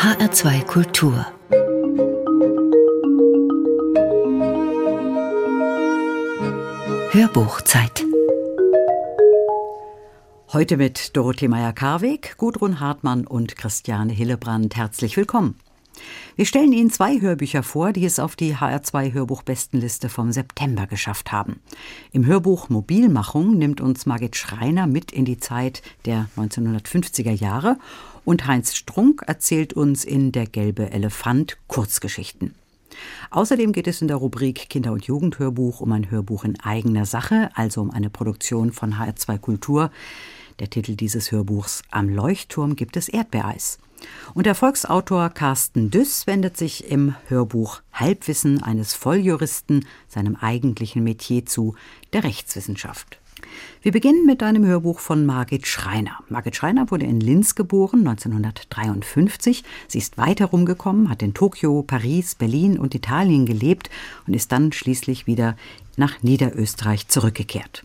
HR2 Kultur Hörbuchzeit Heute mit Dorothee Meyer-Karweg, Gudrun Hartmann und Christiane Hillebrand. Herzlich willkommen. Wir stellen Ihnen zwei Hörbücher vor, die es auf die HR2 Hörbuchbestenliste vom September geschafft haben. Im Hörbuch Mobilmachung nimmt uns Margit Schreiner mit in die Zeit der 1950er Jahre und Heinz Strunk erzählt uns in Der gelbe Elefant Kurzgeschichten. Außerdem geht es in der Rubrik Kinder- und Jugendhörbuch um ein Hörbuch in eigener Sache, also um eine Produktion von HR2 Kultur. Der Titel dieses Hörbuchs Am Leuchtturm gibt es Erdbeereis. Und der Volksautor Carsten Düss wendet sich im Hörbuch Halbwissen eines Volljuristen seinem eigentlichen Metier zu, der Rechtswissenschaft. Wir beginnen mit einem Hörbuch von Margit Schreiner. Margit Schreiner wurde in Linz geboren, 1953. Sie ist weiter rumgekommen, hat in Tokio, Paris, Berlin und Italien gelebt und ist dann schließlich wieder nach Niederösterreich zurückgekehrt.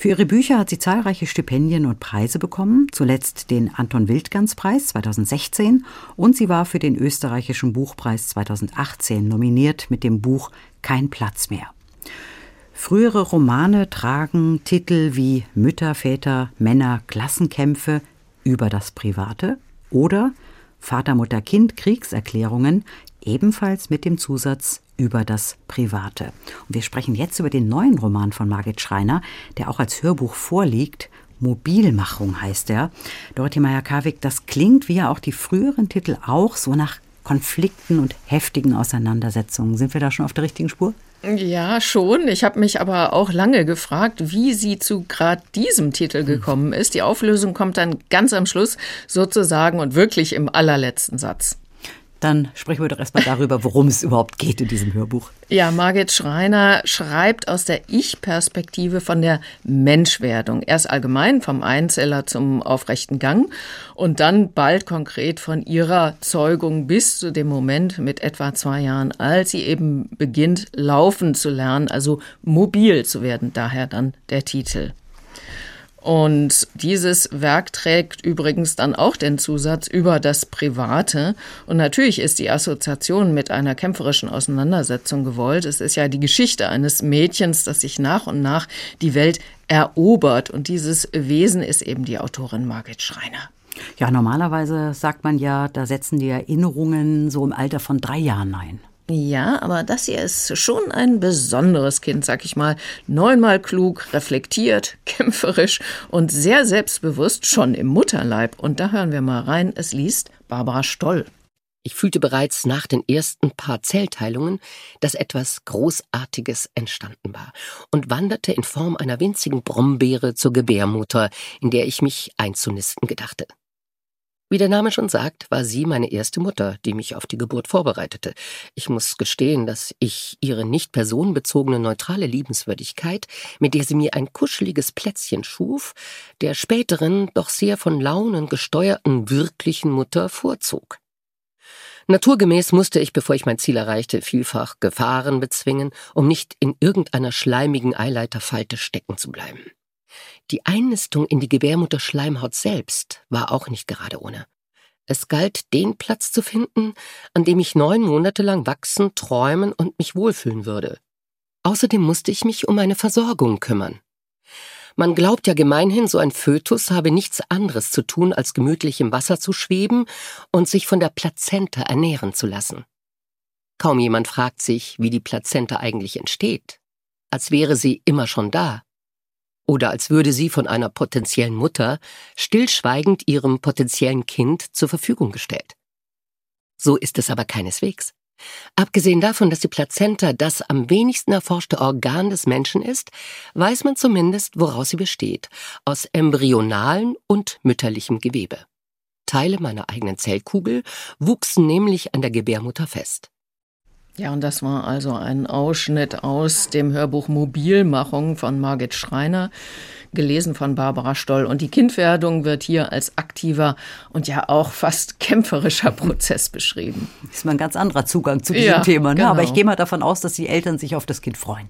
Für ihre Bücher hat sie zahlreiche Stipendien und Preise bekommen, zuletzt den Anton Wildgans Preis 2016 und sie war für den österreichischen Buchpreis 2018 nominiert mit dem Buch Kein Platz mehr. Frühere Romane tragen Titel wie Mütter, Väter, Männer, Klassenkämpfe über das Private oder Vater, Mutter, Kind, Kriegserklärungen, ebenfalls mit dem Zusatz über das Private. Und wir sprechen jetzt über den neuen Roman von Margit Schreiner, der auch als Hörbuch vorliegt. Mobilmachung heißt er. Dorothee Meyer-Karwig, das klingt wie ja auch die früheren Titel auch so nach Konflikten und heftigen Auseinandersetzungen. Sind wir da schon auf der richtigen Spur? Ja, schon. Ich habe mich aber auch lange gefragt, wie sie zu gerade diesem Titel gekommen ist. Die Auflösung kommt dann ganz am Schluss sozusagen und wirklich im allerletzten Satz. Dann sprechen wir doch erstmal darüber, worum es überhaupt geht in diesem Hörbuch. Ja, Margit Schreiner schreibt aus der Ich-Perspektive von der Menschwerdung. Erst allgemein vom Einzeller zum aufrechten Gang und dann bald konkret von ihrer Zeugung bis zu dem Moment mit etwa zwei Jahren, als sie eben beginnt, laufen zu lernen, also mobil zu werden. Daher dann der Titel. Und dieses Werk trägt übrigens dann auch den Zusatz über das Private. Und natürlich ist die Assoziation mit einer kämpferischen Auseinandersetzung gewollt. Es ist ja die Geschichte eines Mädchens, das sich nach und nach die Welt erobert. Und dieses Wesen ist eben die Autorin Margit Schreiner. Ja, normalerweise sagt man ja, da setzen die Erinnerungen so im Alter von drei Jahren ein. Ja, aber das hier ist schon ein besonderes Kind, sag ich mal. Neunmal klug, reflektiert, kämpferisch und sehr selbstbewusst schon im Mutterleib. Und da hören wir mal rein. Es liest Barbara Stoll. Ich fühlte bereits nach den ersten paar Zellteilungen, dass etwas Großartiges entstanden war und wanderte in Form einer winzigen Brombeere zur Gebärmutter, in der ich mich einzunisten gedachte. Wie der Name schon sagt, war sie meine erste Mutter, die mich auf die Geburt vorbereitete. Ich muss gestehen, dass ich ihre nicht personenbezogene neutrale Liebenswürdigkeit, mit der sie mir ein kuscheliges Plätzchen schuf, der späteren, doch sehr von Launen gesteuerten wirklichen Mutter vorzog. Naturgemäß musste ich, bevor ich mein Ziel erreichte, vielfach Gefahren bezwingen, um nicht in irgendeiner schleimigen Eileiterfalte stecken zu bleiben. Die Einnistung in die Gebärmutterschleimhaut selbst war auch nicht gerade ohne. Es galt, den Platz zu finden, an dem ich neun Monate lang wachsen, träumen und mich wohlfühlen würde. Außerdem musste ich mich um meine Versorgung kümmern. Man glaubt ja gemeinhin, so ein Fötus habe nichts anderes zu tun, als gemütlich im Wasser zu schweben und sich von der Plazenta ernähren zu lassen. Kaum jemand fragt sich, wie die Plazenta eigentlich entsteht, als wäre sie immer schon da oder als würde sie von einer potenziellen Mutter stillschweigend ihrem potenziellen Kind zur Verfügung gestellt. So ist es aber keineswegs. Abgesehen davon, dass die Plazenta das am wenigsten erforschte Organ des Menschen ist, weiß man zumindest, woraus sie besteht, aus embryonalen und mütterlichem Gewebe. Teile meiner eigenen Zellkugel wuchsen nämlich an der Gebärmutter fest. Ja, und das war also ein Ausschnitt aus dem Hörbuch Mobilmachung von Margit Schreiner, gelesen von Barbara Stoll. Und die Kindwerdung wird hier als aktiver und ja auch fast kämpferischer Prozess beschrieben. Das ist mal ein ganz anderer Zugang zu diesem ja, Thema. Ne? Genau. Aber ich gehe mal davon aus, dass die Eltern sich auf das Kind freuen.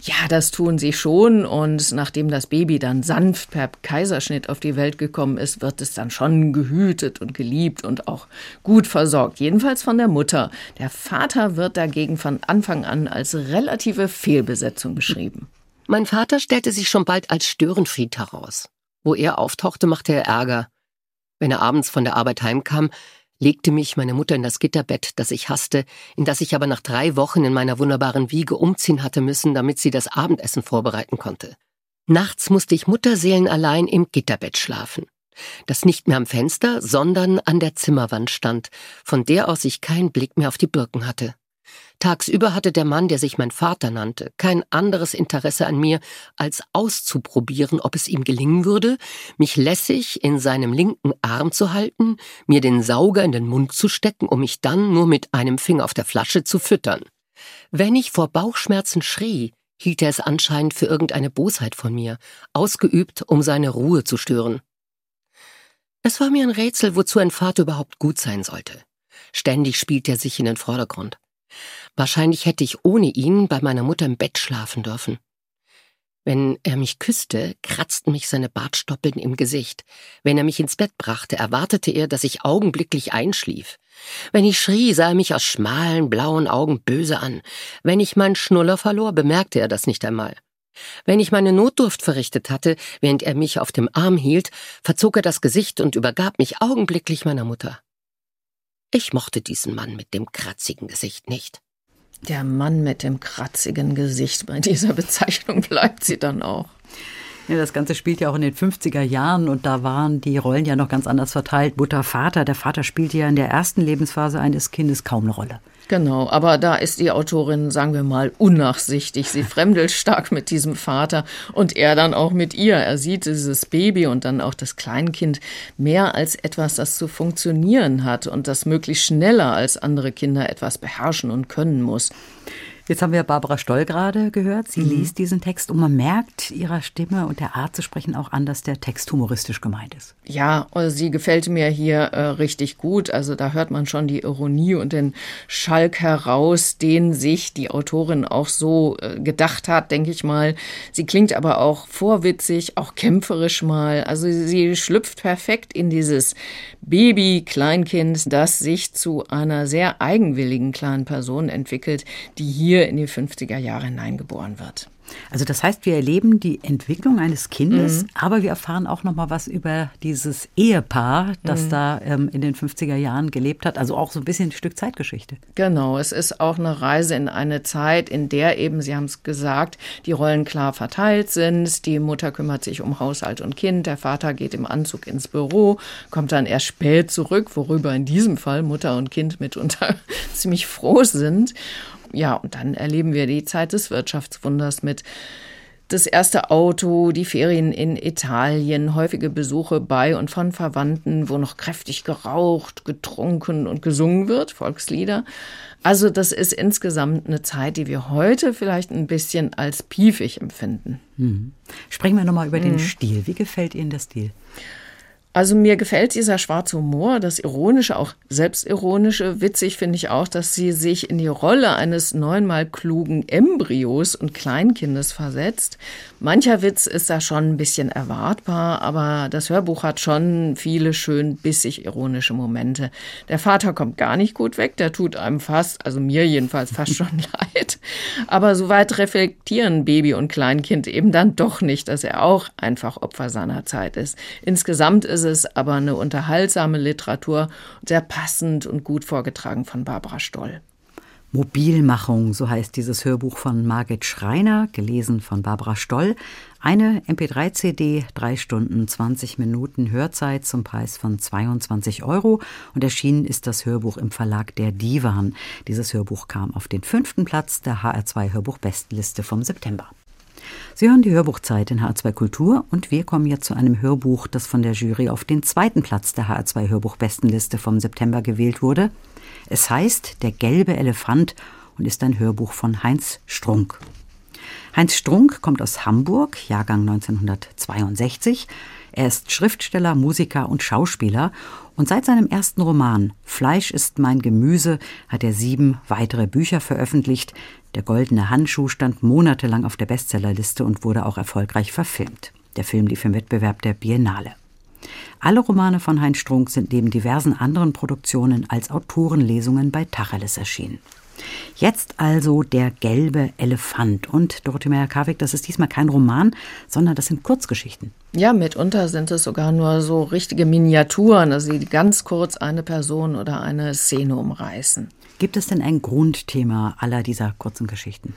Ja, das tun sie schon. Und nachdem das Baby dann sanft per Kaiserschnitt auf die Welt gekommen ist, wird es dann schon gehütet und geliebt und auch gut versorgt. Jedenfalls von der Mutter. Der Vater wird dagegen von Anfang an als relative Fehlbesetzung beschrieben. Mein Vater stellte sich schon bald als Störenfried heraus. Wo er auftauchte, machte er Ärger. Wenn er abends von der Arbeit heimkam, legte mich meine Mutter in das Gitterbett, das ich hasste, in das ich aber nach drei Wochen in meiner wunderbaren Wiege umziehen hatte müssen, damit sie das Abendessen vorbereiten konnte. Nachts musste ich mutterseelenallein im Gitterbett schlafen, das nicht mehr am Fenster, sondern an der Zimmerwand stand, von der aus ich keinen Blick mehr auf die Birken hatte. Tagsüber hatte der Mann, der sich mein Vater nannte, kein anderes Interesse an mir, als auszuprobieren, ob es ihm gelingen würde, mich lässig in seinem linken Arm zu halten, mir den Sauger in den Mund zu stecken, um mich dann nur mit einem Finger auf der Flasche zu füttern. Wenn ich vor Bauchschmerzen schrie, hielt er es anscheinend für irgendeine Bosheit von mir, ausgeübt, um seine Ruhe zu stören. Es war mir ein Rätsel, wozu ein Vater überhaupt gut sein sollte. Ständig spielt er sich in den Vordergrund. Wahrscheinlich hätte ich ohne ihn bei meiner Mutter im Bett schlafen dürfen. Wenn er mich küsste, kratzten mich seine Bartstoppeln im Gesicht. Wenn er mich ins Bett brachte, erwartete er, dass ich augenblicklich einschlief. Wenn ich schrie, sah er mich aus schmalen, blauen Augen böse an. Wenn ich meinen Schnuller verlor, bemerkte er das nicht einmal. Wenn ich meine Notdurft verrichtet hatte, während er mich auf dem Arm hielt, verzog er das Gesicht und übergab mich augenblicklich meiner Mutter. Ich mochte diesen Mann mit dem kratzigen Gesicht nicht. Der Mann mit dem kratzigen Gesicht, bei dieser Bezeichnung bleibt sie dann auch. Ja, das Ganze spielt ja auch in den 50er Jahren und da waren die Rollen ja noch ganz anders verteilt. Mutter, Vater. Der Vater spielte ja in der ersten Lebensphase eines Kindes kaum eine Rolle. Genau, aber da ist die Autorin, sagen wir mal, unnachsichtig. Sie fremdelt stark mit diesem Vater und er dann auch mit ihr. Er sieht dieses Baby und dann auch das Kleinkind mehr als etwas, das zu funktionieren hat und das möglichst schneller als andere Kinder etwas beherrschen und können muss. Jetzt haben wir Barbara Stoll gerade gehört. Sie mhm. liest diesen Text und man merkt ihrer Stimme und der Art zu sprechen auch an, dass der Text humoristisch gemeint ist. Ja, also sie gefällt mir hier äh, richtig gut. Also da hört man schon die Ironie und den Schalk heraus, den sich die Autorin auch so äh, gedacht hat, denke ich mal. Sie klingt aber auch vorwitzig, auch kämpferisch mal. Also sie schlüpft perfekt in dieses Baby, Kleinkind, das sich zu einer sehr eigenwilligen kleinen Person entwickelt, die hier in die 50er Jahre hineingeboren wird. Also das heißt, wir erleben die Entwicklung eines Kindes, mhm. aber wir erfahren auch noch mal was über dieses Ehepaar, das mhm. da ähm, in den 50er Jahren gelebt hat. Also auch so ein bisschen ein Stück Zeitgeschichte. Genau, es ist auch eine Reise in eine Zeit, in der eben, Sie haben es gesagt, die Rollen klar verteilt sind. Die Mutter kümmert sich um Haushalt und Kind, der Vater geht im Anzug ins Büro, kommt dann erst spät zurück, worüber in diesem Fall Mutter und Kind mitunter ziemlich froh sind ja, und dann erleben wir die Zeit des Wirtschaftswunders mit das erste Auto, die Ferien in Italien, häufige Besuche bei und von Verwandten, wo noch kräftig geraucht, getrunken und gesungen wird, Volkslieder. Also das ist insgesamt eine Zeit, die wir heute vielleicht ein bisschen als piefig empfinden. Mhm. Sprechen wir nochmal über mhm. den Stil. Wie gefällt Ihnen der Stil? Also mir gefällt dieser schwarze Humor, das Ironische, auch Selbstironische. Witzig finde ich auch, dass sie sich in die Rolle eines neunmal klugen Embryos und Kleinkindes versetzt. Mancher Witz ist da schon ein bisschen erwartbar, aber das Hörbuch hat schon viele schön bissig ironische Momente. Der Vater kommt gar nicht gut weg, der tut einem fast, also mir jedenfalls fast schon leid. Aber soweit reflektieren Baby und Kleinkind eben dann doch nicht, dass er auch einfach Opfer seiner Zeit ist. Insgesamt ist es aber eine unterhaltsame Literatur, sehr passend und gut vorgetragen von Barbara Stoll. Mobilmachung, so heißt dieses Hörbuch von Margit Schreiner, gelesen von Barbara Stoll. Eine MP3-CD, drei Stunden, 20 Minuten Hörzeit zum Preis von 22 Euro. Und erschienen ist das Hörbuch im Verlag Der Divan. Dieses Hörbuch kam auf den fünften Platz der HR2 Hörbuch-Bestenliste vom September. Sie hören die Hörbuchzeit in H2 Kultur und wir kommen jetzt zu einem Hörbuch, das von der Jury auf den zweiten Platz der HR2 Hörbuchbestenliste vom September gewählt wurde. Es heißt Der gelbe Elefant und ist ein Hörbuch von Heinz Strunk. Heinz Strunk kommt aus Hamburg, Jahrgang 1962. Er ist Schriftsteller, Musiker und Schauspieler und seit seinem ersten Roman Fleisch ist mein Gemüse hat er sieben weitere Bücher veröffentlicht. Der goldene Handschuh stand monatelang auf der Bestsellerliste und wurde auch erfolgreich verfilmt. Der Film lief im Wettbewerb der Biennale. Alle Romane von Heinz Strunk sind neben diversen anderen Produktionen als Autorenlesungen bei Tacheles erschienen. Jetzt also der gelbe Elefant. Und Dorothee Meyer-Karwig, das ist diesmal kein Roman, sondern das sind Kurzgeschichten. Ja, mitunter sind es sogar nur so richtige Miniaturen, also die ganz kurz eine Person oder eine Szene umreißen. Gibt es denn ein Grundthema aller dieser kurzen Geschichten?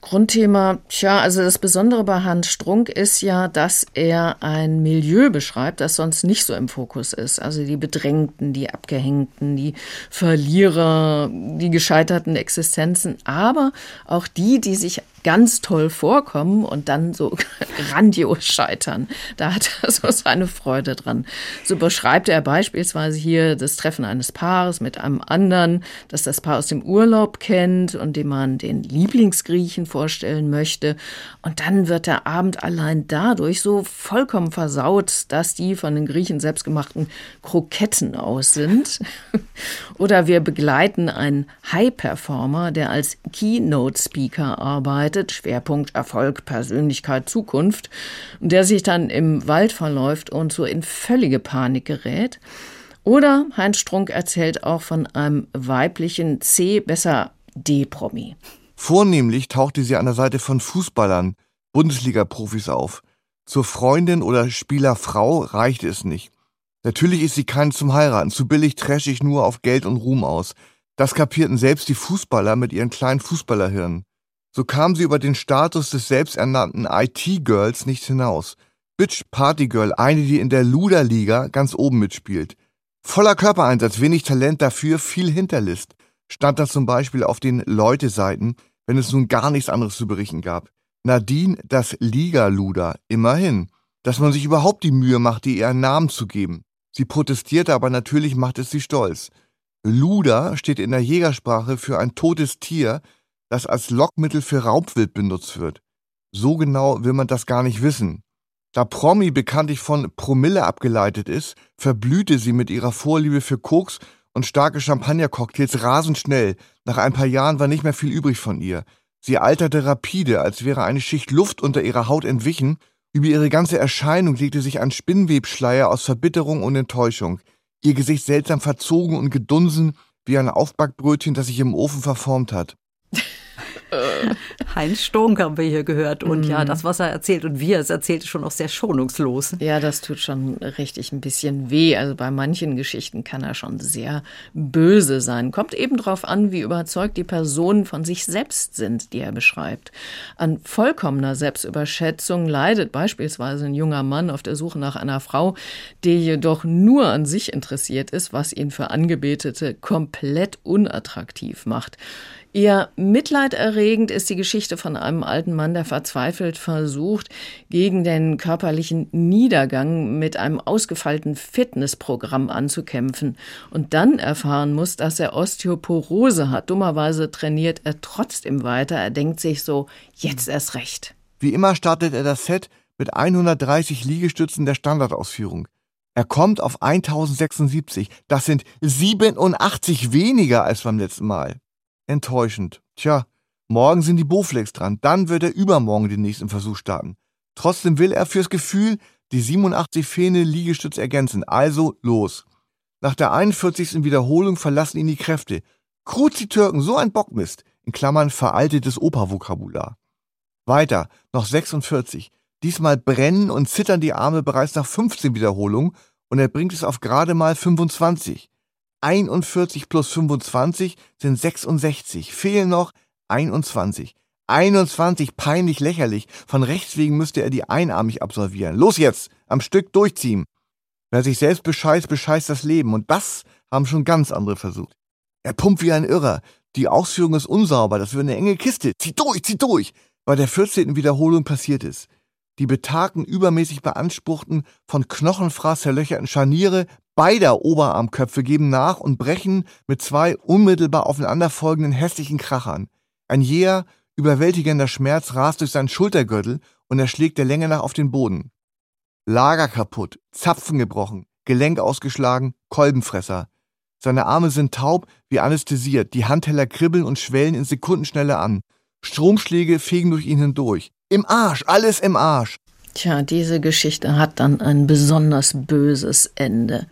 Grundthema, tja, also das Besondere bei Hans Strunk ist ja, dass er ein Milieu beschreibt, das sonst nicht so im Fokus ist. Also die Bedrängten, die Abgehängten, die Verlierer, die gescheiterten Existenzen, aber auch die, die sich ganz toll vorkommen und dann so grandios scheitern. Da hat er so seine Freude dran. So beschreibt er beispielsweise hier das Treffen eines Paares mit einem anderen, das das Paar aus dem Urlaub kennt und dem man den Lieblingsgriechen vorstellen möchte. Und dann wird der Abend allein dadurch so vollkommen versaut, dass die von den Griechen selbstgemachten Kroketten aus sind. Oder wir begleiten einen High-Performer, der als Keynote-Speaker arbeitet arbeitet, Schwerpunkt Erfolg, Persönlichkeit, Zukunft, der sich dann im Wald verläuft und so in völlige Panik gerät. Oder Heinz Strunk erzählt auch von einem weiblichen C, besser D-Promi. Vornehmlich tauchte sie an der Seite von Fußballern, Bundesliga-Profis auf. Zur Freundin oder Spielerfrau reichte es nicht. Natürlich ist sie keine zum Heiraten, zu billig trashig nur auf Geld und Ruhm aus. Das kapierten selbst die Fußballer mit ihren kleinen Fußballerhirnen. So kam sie über den Status des selbsternannten IT-Girls nicht hinaus. Bitch Party Girl, eine, die in der Luderliga ganz oben mitspielt. Voller Körpereinsatz, wenig Talent dafür, viel Hinterlist. Stand da zum Beispiel auf den Leute-Seiten, wenn es nun gar nichts anderes zu berichten gab. Nadine, das Liga-Luder, immerhin. Dass man sich überhaupt die Mühe machte, ihr einen Namen zu geben. Sie protestierte, aber natürlich macht es sie stolz. Luder steht in der Jägersprache für ein totes Tier, das als Lockmittel für Raubwild benutzt wird. So genau will man das gar nicht wissen. Da Promi bekanntlich von Promille abgeleitet ist, verblühte sie mit ihrer Vorliebe für Koks und starke Champagnercocktails rasend schnell. Nach ein paar Jahren war nicht mehr viel übrig von ihr. Sie alterte rapide, als wäre eine Schicht Luft unter ihrer Haut entwichen. Über ihre ganze Erscheinung legte sich ein Spinnwebschleier aus Verbitterung und Enttäuschung. Ihr Gesicht seltsam verzogen und gedunsen wie ein Aufbackbrötchen, das sich im Ofen verformt hat. Ugh. Heinz Stunk haben wir hier gehört. Und mm. ja, mhm. das, was er erzählt und wie er es erzählt, ist schon auch sehr schonungslos. Ja, das tut schon richtig ein bisschen weh. Also bei manchen Geschichten kann er schon sehr böse sein. Kommt eben darauf an, wie überzeugt die Personen von sich selbst sind, die er beschreibt. An vollkommener Selbstüberschätzung leidet beispielsweise ein junger Mann auf der Suche nach einer Frau, die jedoch nur an sich interessiert ist, was ihn für Angebetete komplett unattraktiv macht. Eher mitleiderregend ist die Geschichte von einem alten Mann, der verzweifelt versucht, gegen den körperlichen Niedergang mit einem ausgefeilten Fitnessprogramm anzukämpfen und dann erfahren muss, dass er Osteoporose hat. Dummerweise trainiert er trotzdem weiter. Er denkt sich so, jetzt erst recht. Wie immer startet er das Set mit 130 Liegestützen der Standardausführung. Er kommt auf 1076. Das sind 87 weniger als beim letzten Mal enttäuschend. Tja, morgen sind die Bowflex dran, dann wird er übermorgen den nächsten Versuch starten. Trotzdem will er fürs Gefühl die 87 fehlende Liegestütze ergänzen, also los. Nach der 41. Wiederholung verlassen ihn die Kräfte. Kruzi Türken, so ein Bockmist, in Klammern veraltetes Opervokabular. Weiter, noch 46. Diesmal brennen und zittern die Arme bereits nach 15 Wiederholungen und er bringt es auf gerade mal 25. 41 plus 25 sind 66. Fehlen noch 21. 21, peinlich lächerlich. Von rechts wegen müsste er die einarmig absolvieren. Los jetzt, am Stück durchziehen. Wer sich selbst bescheißt, bescheißt das Leben. Und das haben schon ganz andere versucht. Er pumpt wie ein Irrer. Die Ausführung ist unsauber. Das wird eine enge Kiste. Zieh durch, zieh durch. Bei der 14. Wiederholung passiert es. Die betagten, übermäßig beanspruchten, von Knochenfraß zerlöcherten Scharniere beider Oberarmköpfe geben nach und brechen mit zwei unmittelbar aufeinanderfolgenden hässlichen Krachern. Ein jäher, Überwältigender Schmerz rast durch seinen Schultergürtel und er schlägt der Länge nach auf den Boden. Lager kaputt, Zapfen gebrochen, Gelenk ausgeschlagen, Kolbenfresser. Seine Arme sind taub wie anästhesiert, die Handteller kribbeln und schwellen in Sekundenschnelle an. Stromschläge fegen durch ihn hindurch. Im Arsch, alles im Arsch. Tja, diese Geschichte hat dann ein besonders böses Ende.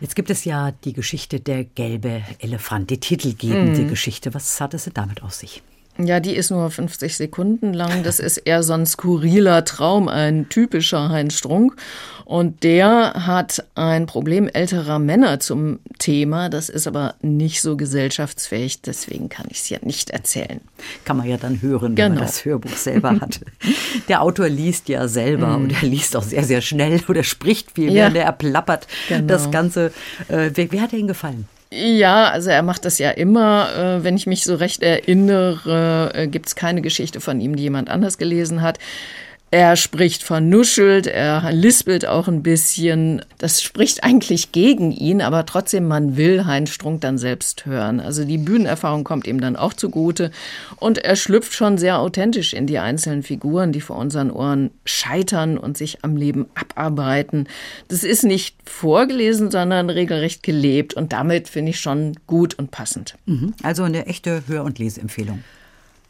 Jetzt gibt es ja die Geschichte der gelbe Elefant, die titelgebende mhm. Geschichte. Was hat es damit auf sich? Ja, die ist nur 50 Sekunden lang. Das ist eher so ein skurriler Traum, ein typischer Heinz Strunk. Und der hat ein Problem älterer Männer zum Thema. Das ist aber nicht so gesellschaftsfähig. Deswegen kann ich es ja nicht erzählen. Kann man ja dann hören, wenn genau. man das Hörbuch selber hat. Der Autor liest ja selber mm. und er liest auch sehr, sehr schnell oder spricht viel, ja. während er plappert. Genau. Das Ganze. Äh, wie, wie hat er Ihnen gefallen? Ja, also er macht das ja immer. Äh, wenn ich mich so recht erinnere, äh, gibt es keine Geschichte von ihm, die jemand anders gelesen hat. Er spricht vernuschelt, er lispelt auch ein bisschen. Das spricht eigentlich gegen ihn, aber trotzdem, man will Heinz Strunk dann selbst hören. Also die Bühnenerfahrung kommt ihm dann auch zugute. Und er schlüpft schon sehr authentisch in die einzelnen Figuren, die vor unseren Ohren scheitern und sich am Leben abarbeiten. Das ist nicht vorgelesen, sondern regelrecht gelebt. Und damit finde ich schon gut und passend. Mhm. Also eine echte Hör- und Leseempfehlung.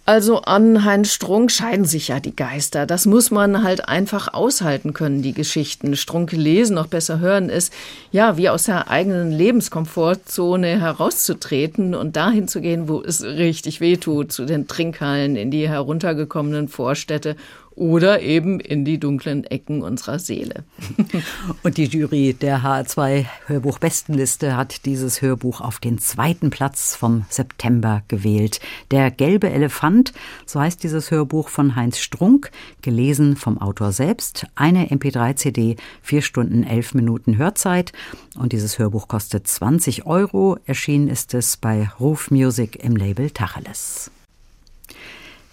Also an Heinz Strunk scheiden sich ja die Geister. Das muss man halt einfach aushalten können, die Geschichten. Strunk lesen, noch besser hören ist, ja, wie aus der eigenen Lebenskomfortzone herauszutreten und dahin zu gehen, wo es richtig weh tut, zu den Trinkhallen, in die heruntergekommenen Vorstädte oder eben in die dunklen Ecken unserer Seele. Und die Jury der HR2 Hörbuch Bestenliste hat dieses Hörbuch auf den zweiten Platz vom September gewählt. Der gelbe Elefant, so heißt dieses Hörbuch von Heinz Strunk, gelesen vom Autor selbst. Eine MP3-CD, vier Stunden, elf Minuten Hörzeit. Und dieses Hörbuch kostet 20 Euro. Erschienen ist es bei Ruf Music im Label Tacheles.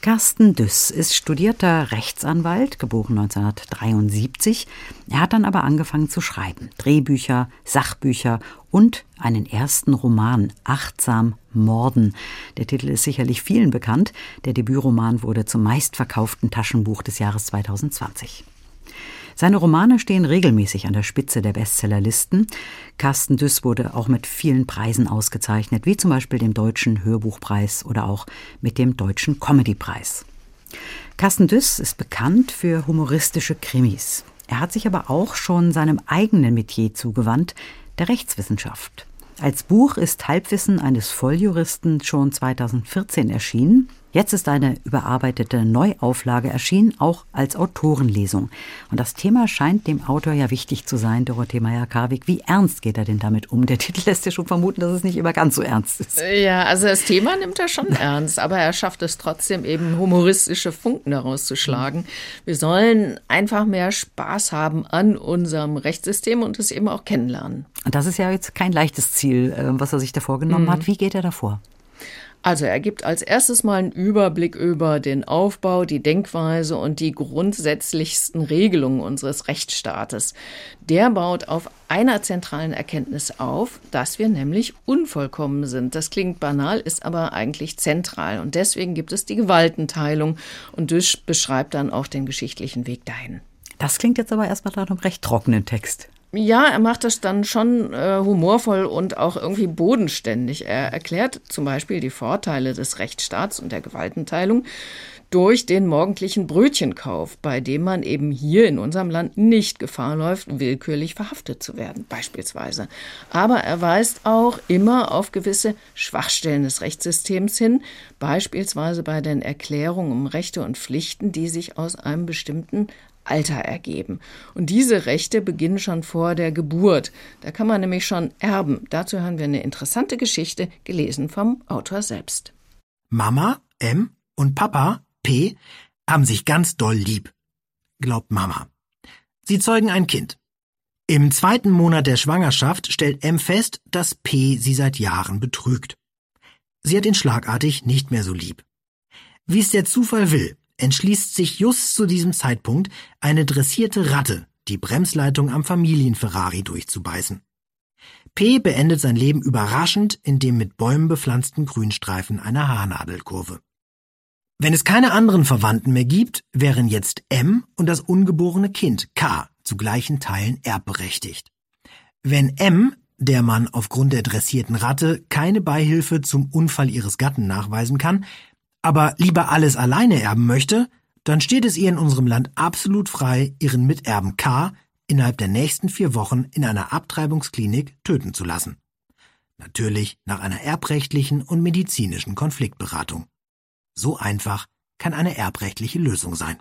Carsten Düss ist studierter Rechtsanwalt, geboren 1973. Er hat dann aber angefangen zu schreiben. Drehbücher, Sachbücher und einen ersten Roman, Achtsam Morden. Der Titel ist sicherlich vielen bekannt. Der Debütroman wurde zum meistverkauften Taschenbuch des Jahres 2020. Seine Romane stehen regelmäßig an der Spitze der Bestsellerlisten. Carsten Düss wurde auch mit vielen Preisen ausgezeichnet, wie zum Beispiel dem Deutschen Hörbuchpreis oder auch mit dem Deutschen Comedypreis. Carsten Düss ist bekannt für humoristische Krimis. Er hat sich aber auch schon seinem eigenen Metier zugewandt, der Rechtswissenschaft. Als Buch ist Halbwissen eines Volljuristen schon 2014 erschienen. Jetzt ist eine überarbeitete Neuauflage erschienen, auch als Autorenlesung. Und das Thema scheint dem Autor ja wichtig zu sein, Dorothee Meyer-Karwig. Wie ernst geht er denn damit um? Der Titel lässt ja schon vermuten, dass es nicht immer ganz so ernst ist. Ja, also das Thema nimmt er schon ernst, aber er schafft es trotzdem eben humoristische Funken daraus zu schlagen. Wir sollen einfach mehr Spaß haben an unserem Rechtssystem und es eben auch kennenlernen. Und das ist ja jetzt kein leichtes Ziel, äh, was er sich da vorgenommen mhm. hat. Wie geht er davor? Also er gibt als erstes mal einen Überblick über den Aufbau, die Denkweise und die grundsätzlichsten Regelungen unseres Rechtsstaates. Der baut auf einer zentralen Erkenntnis auf, dass wir nämlich unvollkommen sind. Das klingt banal, ist aber eigentlich zentral. Und deswegen gibt es die Gewaltenteilung und Düsch beschreibt dann auch den geschichtlichen Weg dahin. Das klingt jetzt aber erstmal nach einem recht trockenen Text. Ja, er macht das dann schon äh, humorvoll und auch irgendwie bodenständig. Er erklärt zum Beispiel die Vorteile des Rechtsstaats und der Gewaltenteilung durch den morgendlichen Brötchenkauf, bei dem man eben hier in unserem Land nicht Gefahr läuft, willkürlich verhaftet zu werden, beispielsweise. Aber er weist auch immer auf gewisse Schwachstellen des Rechtssystems hin, beispielsweise bei den Erklärungen um Rechte und Pflichten, die sich aus einem bestimmten Alter ergeben. Und diese Rechte beginnen schon vor der Geburt. Da kann man nämlich schon erben. Dazu hören wir eine interessante Geschichte, gelesen vom Autor selbst. Mama, M, und Papa, P, haben sich ganz doll lieb. Glaubt Mama. Sie zeugen ein Kind. Im zweiten Monat der Schwangerschaft stellt M fest, dass P sie seit Jahren betrügt. Sie hat ihn schlagartig nicht mehr so lieb. Wie es der Zufall will, entschließt sich just zu diesem Zeitpunkt eine dressierte Ratte, die Bremsleitung am Familienferrari durchzubeißen. P beendet sein Leben überraschend in dem mit Bäumen bepflanzten Grünstreifen einer Haarnadelkurve. Wenn es keine anderen Verwandten mehr gibt, wären jetzt M und das ungeborene Kind K zu gleichen Teilen erbberechtigt. Wenn M, der man aufgrund der dressierten Ratte keine Beihilfe zum Unfall ihres Gatten nachweisen kann, aber lieber alles alleine erben möchte, dann steht es ihr in unserem Land absolut frei, ihren Miterben K innerhalb der nächsten vier Wochen in einer Abtreibungsklinik töten zu lassen. Natürlich nach einer erbrechtlichen und medizinischen Konfliktberatung. So einfach kann eine erbrechtliche Lösung sein.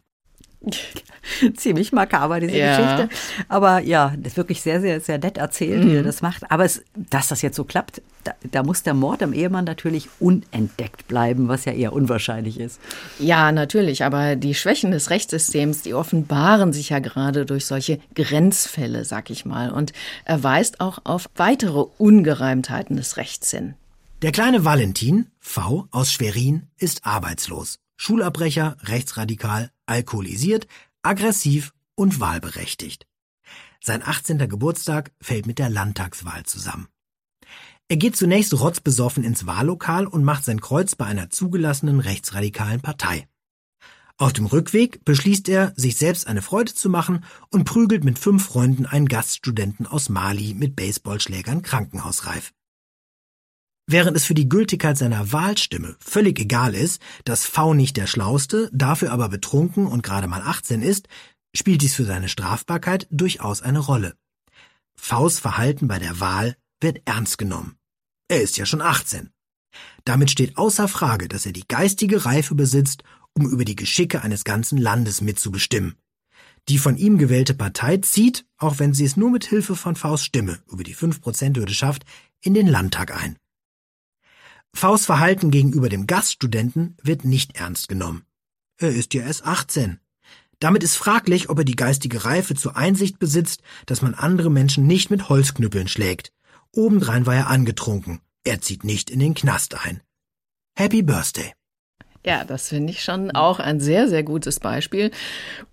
Ziemlich makaber, diese ja. Geschichte. Aber ja, das ist wirklich sehr, sehr, sehr nett erzählt, mhm. wie er das macht. Aber es, dass das jetzt so klappt, da, da, muss der Mord am Ehemann natürlich unentdeckt bleiben, was ja eher unwahrscheinlich ist. Ja, natürlich. Aber die Schwächen des Rechtssystems, die offenbaren sich ja gerade durch solche Grenzfälle, sag ich mal. Und er weist auch auf weitere Ungereimtheiten des Rechts hin. Der kleine Valentin, V aus Schwerin, ist arbeitslos. Schulabbrecher, rechtsradikal, alkoholisiert, aggressiv und wahlberechtigt. Sein 18. Geburtstag fällt mit der Landtagswahl zusammen. Er geht zunächst rotzbesoffen ins Wahllokal und macht sein Kreuz bei einer zugelassenen rechtsradikalen Partei. Auf dem Rückweg beschließt er, sich selbst eine Freude zu machen und prügelt mit fünf Freunden einen Gaststudenten aus Mali mit Baseballschlägern krankenhausreif. Während es für die Gültigkeit seiner Wahlstimme völlig egal ist, dass V nicht der Schlauste, dafür aber betrunken und gerade mal 18 ist, spielt dies für seine Strafbarkeit durchaus eine Rolle. Vs Verhalten bei der Wahl wird ernst genommen. Er ist ja schon 18. Damit steht außer Frage, dass er die geistige Reife besitzt, um über die Geschicke eines ganzen Landes mitzubestimmen. Die von ihm gewählte Partei zieht, auch wenn sie es nur mit Hilfe von Vs Stimme über die 5%-Hürde schafft, in den Landtag ein. Vs Verhalten gegenüber dem Gaststudenten wird nicht ernst genommen. Er ist ja erst 18. Damit ist fraglich, ob er die geistige Reife zur Einsicht besitzt, dass man andere Menschen nicht mit Holzknüppeln schlägt. Obendrein war er angetrunken. Er zieht nicht in den Knast ein. Happy Birthday. Ja, das finde ich schon auch ein sehr, sehr gutes Beispiel.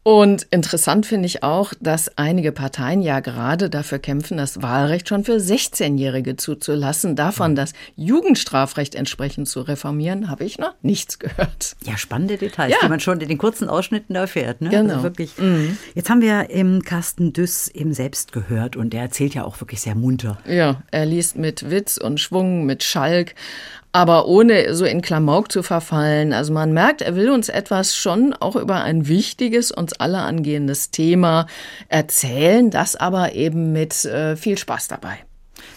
Und interessant finde ich auch, dass einige Parteien ja gerade dafür kämpfen, das Wahlrecht schon für 16-Jährige zuzulassen. Davon das Jugendstrafrecht entsprechend zu reformieren, habe ich noch nichts gehört. Ja, spannende Details, ja. die man schon in den kurzen Ausschnitten erfährt. Ne? Genau. Also wirklich. Mhm. Jetzt haben wir im Carsten Düss eben selbst gehört und er erzählt ja auch wirklich sehr munter. Ja, er liest mit Witz und Schwung, mit Schalk aber ohne so in Klamauk zu verfallen. Also man merkt, er will uns etwas schon auch über ein wichtiges, uns alle angehendes Thema erzählen, das aber eben mit äh, viel Spaß dabei.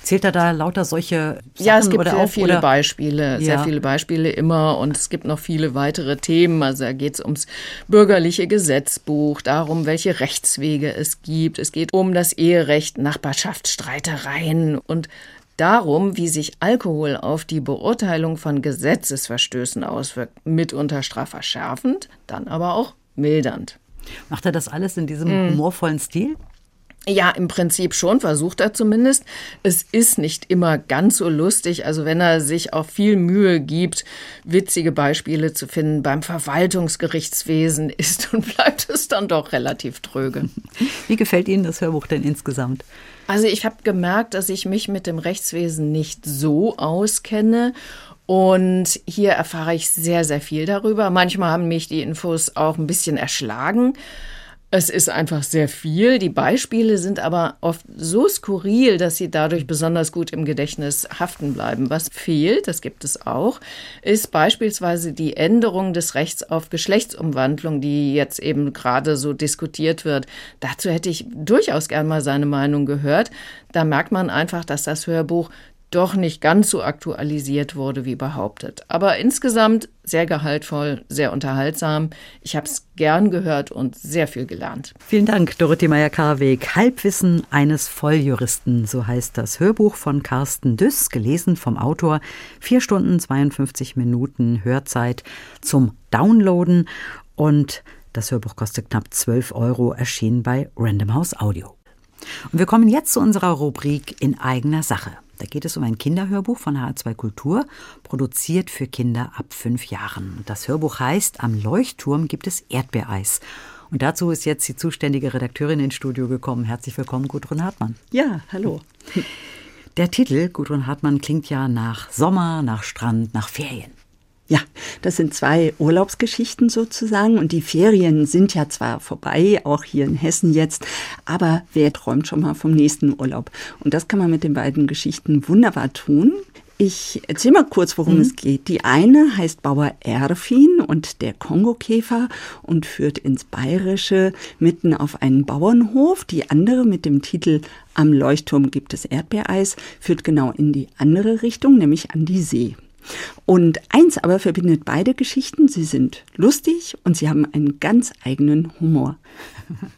Zählt er da lauter solche Sachen Ja, es gibt sehr auf, viele oder? Beispiele, ja. sehr viele Beispiele immer und es gibt noch viele weitere Themen. Also da geht es ums bürgerliche Gesetzbuch, darum, welche Rechtswege es gibt. Es geht um das Eherecht, Nachbarschaftsstreitereien und darum, wie sich Alkohol auf die Beurteilung von Gesetzesverstößen auswirkt, mitunter strafverschärfend, dann aber auch mildernd. Macht er das alles in diesem mm. humorvollen Stil? Ja, im Prinzip schon, versucht er zumindest. Es ist nicht immer ganz so lustig. Also wenn er sich auch viel Mühe gibt, witzige Beispiele zu finden beim Verwaltungsgerichtswesen, ist und bleibt es dann doch relativ tröge. Wie gefällt Ihnen das Hörbuch denn insgesamt? Also ich habe gemerkt, dass ich mich mit dem Rechtswesen nicht so auskenne und hier erfahre ich sehr, sehr viel darüber. Manchmal haben mich die Infos auch ein bisschen erschlagen. Es ist einfach sehr viel. Die Beispiele sind aber oft so skurril, dass sie dadurch besonders gut im Gedächtnis haften bleiben. Was fehlt, das gibt es auch, ist beispielsweise die Änderung des Rechts auf Geschlechtsumwandlung, die jetzt eben gerade so diskutiert wird. Dazu hätte ich durchaus gern mal seine Meinung gehört. Da merkt man einfach, dass das Hörbuch doch nicht ganz so aktualisiert wurde wie behauptet. Aber insgesamt sehr gehaltvoll, sehr unterhaltsam. Ich habe es gern gehört und sehr viel gelernt. Vielen Dank, Dorothee Meyer-Karweg. Halbwissen eines Volljuristen, so heißt das Hörbuch von Carsten Düss, gelesen vom Autor. Vier Stunden 52 Minuten Hörzeit zum Downloaden und das Hörbuch kostet knapp 12 Euro, erschienen bei Random House Audio. Und wir kommen jetzt zu unserer Rubrik in eigener Sache. Da geht es um ein Kinderhörbuch von HR2 Kultur, produziert für Kinder ab fünf Jahren. Das Hörbuch heißt Am Leuchtturm gibt es Erdbeereis. Und dazu ist jetzt die zuständige Redakteurin ins Studio gekommen. Herzlich willkommen, Gudrun Hartmann. Ja, hallo. Der Titel, Gudrun Hartmann, klingt ja nach Sommer, nach Strand, nach Ferien. Ja, Das sind zwei Urlaubsgeschichten sozusagen und die Ferien sind ja zwar vorbei, auch hier in Hessen jetzt, aber wer träumt schon mal vom nächsten Urlaub? Und das kann man mit den beiden Geschichten wunderbar tun. Ich erzähle mal kurz, worum mhm. es geht. Die eine heißt Bauer Erfin und der Kongokäfer und führt ins Bayerische mitten auf einen Bauernhof. Die andere mit dem Titel Am Leuchtturm gibt es Erdbeereis führt genau in die andere Richtung, nämlich an die See. Und eins aber verbindet beide Geschichten. Sie sind lustig und sie haben einen ganz eigenen Humor.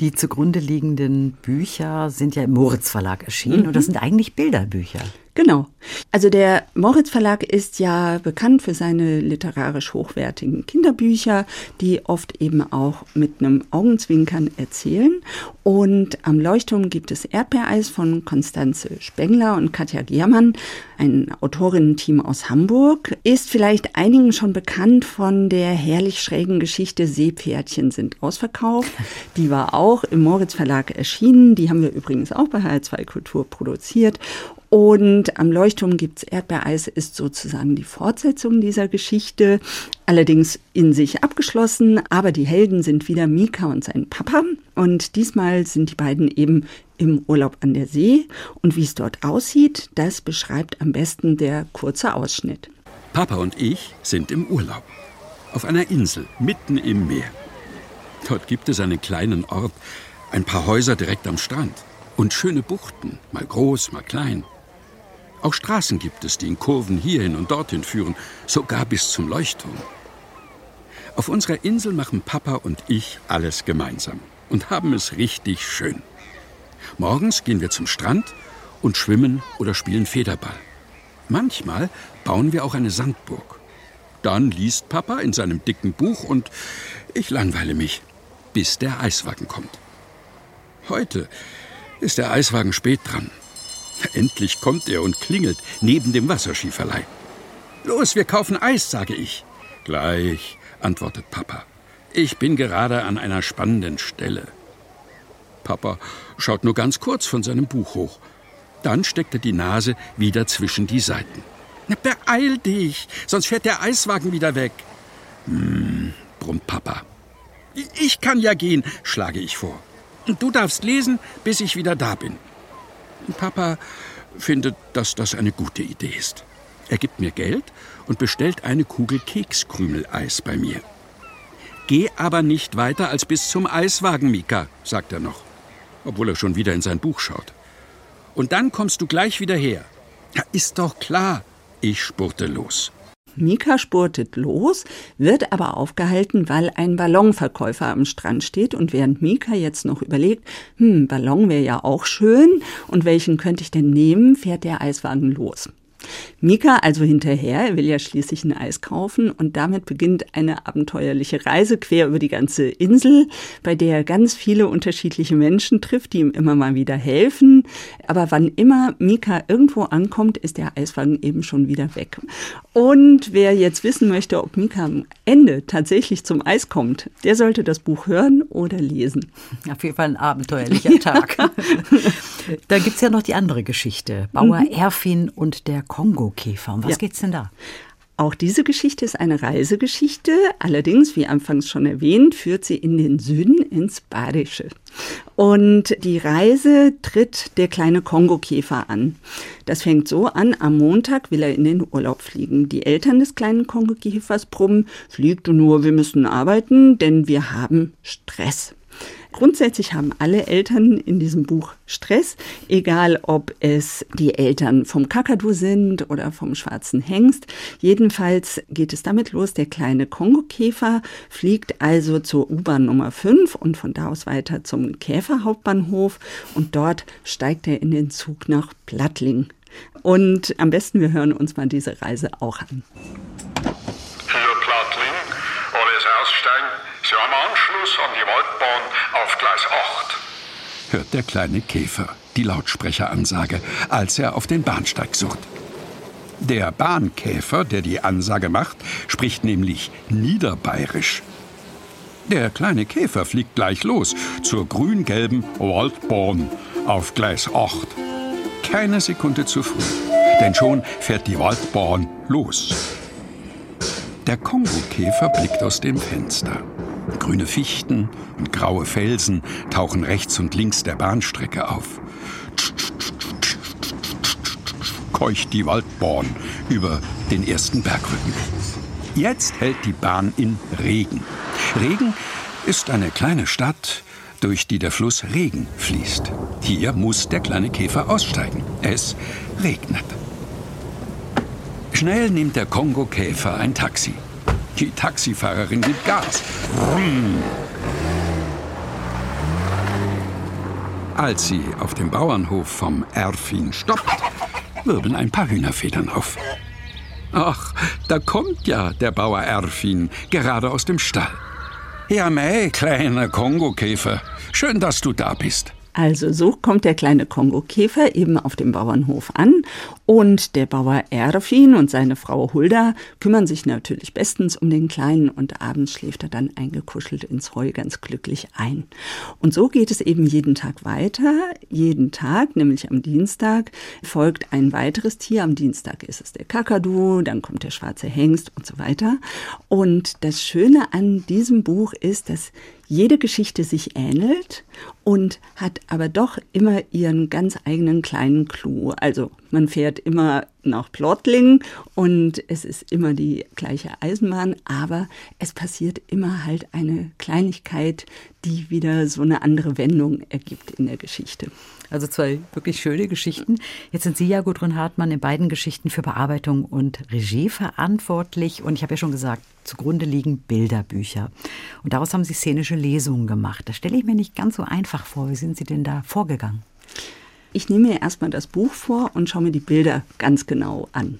Die zugrunde liegenden Bücher sind ja im Moritz Verlag erschienen mhm. und das sind eigentlich Bilderbücher. Genau. Also der Moritz Verlag ist ja bekannt für seine literarisch hochwertigen Kinderbücher, die oft eben auch mit einem Augenzwinkern erzählen. Und am Leuchtturm gibt es Erdbeereis von Konstanze Spengler und Katja Giermann, ein Autorinnen-Team aus Hamburg. Ist vielleicht einigen schon bekannt von der herrlich schrägen Geschichte Seepferdchen sind ausverkauft. Die war auch im Moritz Verlag erschienen. Die haben wir übrigens auch bei HR2 Kultur produziert. Und am Leuchtturm gibt's Erdbeereis, ist sozusagen die Fortsetzung dieser Geschichte, allerdings in sich abgeschlossen. Aber die Helden sind wieder Mika und sein Papa. Und diesmal sind die beiden eben im Urlaub an der See. Und wie es dort aussieht, das beschreibt am besten der kurze Ausschnitt. Papa und ich sind im Urlaub. Auf einer Insel, mitten im Meer. Dort gibt es einen kleinen Ort, ein paar Häuser direkt am Strand und schöne Buchten, mal groß, mal klein. Auch Straßen gibt es, die in Kurven hierhin und dorthin führen, sogar bis zum Leuchtturm. Auf unserer Insel machen Papa und ich alles gemeinsam und haben es richtig schön. Morgens gehen wir zum Strand und schwimmen oder spielen Federball. Manchmal bauen wir auch eine Sandburg. Dann liest Papa in seinem dicken Buch und ich langweile mich, bis der Eiswagen kommt. Heute ist der Eiswagen spät dran. Endlich kommt er und klingelt neben dem Wasserskiverleih. Los, wir kaufen Eis, sage ich. Gleich, antwortet Papa. Ich bin gerade an einer spannenden Stelle. Papa schaut nur ganz kurz von seinem Buch hoch. Dann steckt er die Nase wieder zwischen die Seiten. Na, beeil dich, sonst fährt der Eiswagen wieder weg. Hm, brummt Papa. Ich kann ja gehen, schlage ich vor. Und du darfst lesen, bis ich wieder da bin. Papa findet, dass das eine gute Idee ist. Er gibt mir Geld und bestellt eine Kugel Kekskrümeleis bei mir. Geh aber nicht weiter als bis zum Eiswagen, Mika, sagt er noch, obwohl er schon wieder in sein Buch schaut. Und dann kommst du gleich wieder her. Ja, ist doch klar. Ich spurte los. Mika spurtet los, wird aber aufgehalten, weil ein Ballonverkäufer am Strand steht und während Mika jetzt noch überlegt, hm, Ballon wäre ja auch schön und welchen könnte ich denn nehmen, fährt der Eiswagen los. Mika also hinterher, er will ja schließlich ein Eis kaufen und damit beginnt eine abenteuerliche Reise quer über die ganze Insel, bei der er ganz viele unterschiedliche Menschen trifft, die ihm immer mal wieder helfen. Aber wann immer Mika irgendwo ankommt, ist der Eiswagen eben schon wieder weg. Und wer jetzt wissen möchte, ob Mika am Ende tatsächlich zum Eis kommt, der sollte das Buch hören oder lesen. Auf jeden Fall ein abenteuerlicher Tag. da gibt es ja noch die andere Geschichte. Bauer mhm. Erfin und der Kongokäfer. Um was ja. geht's denn da? Auch diese Geschichte ist eine Reisegeschichte. Allerdings, wie anfangs schon erwähnt, führt sie in den Süden ins Badische. Und die Reise tritt der kleine Kongokäfer an. Das fängt so an, am Montag will er in den Urlaub fliegen. Die Eltern des kleinen Kongokäfers brummen, flieg du nur, wir müssen arbeiten, denn wir haben Stress. Grundsätzlich haben alle Eltern in diesem Buch Stress, egal ob es die Eltern vom Kakadu sind oder vom schwarzen Hengst. Jedenfalls geht es damit los, der kleine Kongokäfer fliegt also zur U-Bahn Nummer 5 und von da aus weiter zum Käferhauptbahnhof und dort steigt er in den Zug nach Plattling. Und am besten, wir hören uns mal diese Reise auch an. Hier Plattling, alles aussteigen. Sie haben Anschluss an die Waldbahn auf Gleis 8. Hört der kleine Käfer die Lautsprecheransage, als er auf den Bahnsteig sucht. Der Bahnkäfer, der die Ansage macht, spricht nämlich niederbayerisch. Der kleine Käfer fliegt gleich los zur grün-gelben Waldbahn auf Gleis 8. Keine Sekunde zu früh, denn schon fährt die Waldbahn los. Der Kongokäfer blickt aus dem Fenster. Grüne Fichten und graue Felsen tauchen rechts und links der Bahnstrecke auf. Keucht die Waldborn über den ersten Bergrücken. Jetzt hält die Bahn in Regen. Regen ist eine kleine Stadt, durch die der Fluss Regen fließt. Hier muss der kleine Käfer aussteigen. Es regnet. Schnell nimmt der Kongo-Käfer ein Taxi. Die Taxifahrerin gibt Gas. Brumm. Als sie auf dem Bauernhof vom Erfin stoppt, wirbeln ein paar Hühnerfedern auf. Ach, da kommt ja der Bauer Erfin, gerade aus dem Stall. Ja, mei, kleiner Kongokäfer. Schön, dass du da bist. Also so kommt der kleine Kongokäfer eben auf dem Bauernhof an und der Bauer Erfin und seine Frau Hulda kümmern sich natürlich bestens um den Kleinen und abends schläft er dann eingekuschelt ins Heu ganz glücklich ein. Und so geht es eben jeden Tag weiter. Jeden Tag, nämlich am Dienstag, folgt ein weiteres Tier. Am Dienstag ist es der Kakadu, dann kommt der schwarze Hengst und so weiter. Und das Schöne an diesem Buch ist, dass jede Geschichte sich ähnelt und hat aber doch immer ihren ganz eigenen kleinen Clou. Also man fährt immer nach Plottling und es ist immer die gleiche Eisenbahn, aber es passiert immer halt eine Kleinigkeit, die wieder so eine andere Wendung ergibt in der Geschichte. Also zwei wirklich schöne Geschichten. Jetzt sind Sie ja, Gudrun Hartmann, in beiden Geschichten für Bearbeitung und Regie verantwortlich. Und ich habe ja schon gesagt, zugrunde liegen Bilderbücher. Und daraus haben Sie szenische Lesungen gemacht. Das stelle ich mir nicht ganz so einfach vor. Wie sind Sie denn da vorgegangen? Ich nehme mir erstmal das Buch vor und schaue mir die Bilder ganz genau an.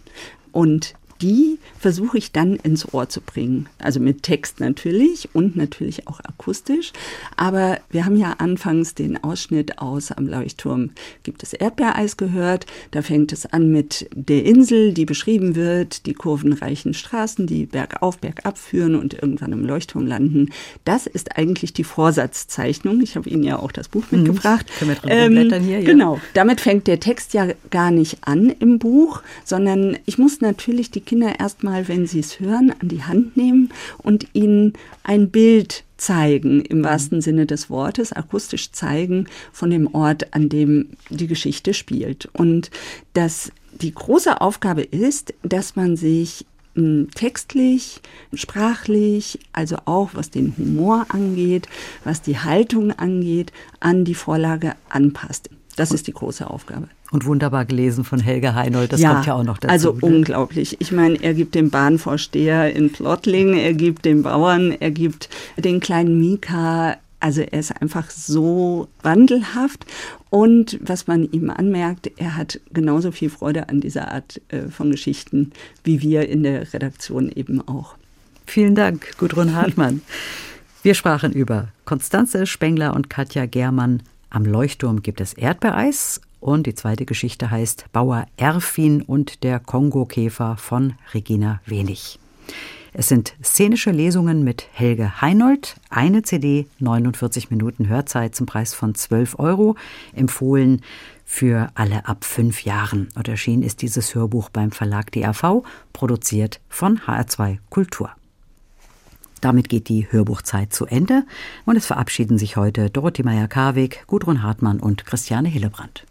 Und die versuche ich dann ins Ohr zu bringen. Also mit Text natürlich und natürlich auch akustisch. Aber wir haben ja anfangs den Ausschnitt aus Am Leuchtturm gibt es Erdbeereis gehört. Da fängt es an mit der Insel, die beschrieben wird, die kurvenreichen Straßen, die bergauf, bergab führen und irgendwann im Leuchtturm landen. Das ist eigentlich die Vorsatzzeichnung. Ich habe Ihnen ja auch das Buch mhm. mitgebracht. Können wir drin ähm, blättern hier? Ja. Genau. Damit fängt der Text ja gar nicht an im Buch, sondern ich muss natürlich die Kinder erstmal, wenn sie es hören, an die Hand nehmen und ihnen ein Bild zeigen, im mhm. wahrsten Sinne des Wortes, akustisch zeigen von dem Ort, an dem die Geschichte spielt. Und dass die große Aufgabe ist, dass man sich hm, textlich, sprachlich, also auch was den Humor angeht, was die Haltung angeht, an die Vorlage anpasst. Das ist die große Aufgabe. Und wunderbar gelesen von Helge Heinold, das ja, kommt ja auch noch dazu. Also ne? unglaublich. Ich meine, er gibt den Bahnvorsteher in Plottling, er gibt den Bauern, er gibt den kleinen Mika. Also er ist einfach so wandelhaft. Und was man ihm anmerkt, er hat genauso viel Freude an dieser Art äh, von Geschichten wie wir in der Redaktion eben auch. Vielen Dank, Gudrun Hartmann. Wir sprachen über Konstanze Spengler und Katja Germann. Am Leuchtturm gibt es Erdbeereis und die zweite Geschichte heißt Bauer Erfin und der Kongokäfer von Regina Wenig. Es sind szenische Lesungen mit Helge Heinold, eine CD, 49 Minuten Hörzeit zum Preis von 12 Euro, empfohlen für alle ab fünf Jahren. Und erschienen ist dieses Hörbuch beim Verlag DAV, produziert von HR2 Kultur. Damit geht die Hörbuchzeit zu Ende und es verabschieden sich heute Dorothee Meyer-Karweg, Gudrun Hartmann und Christiane Hillebrand.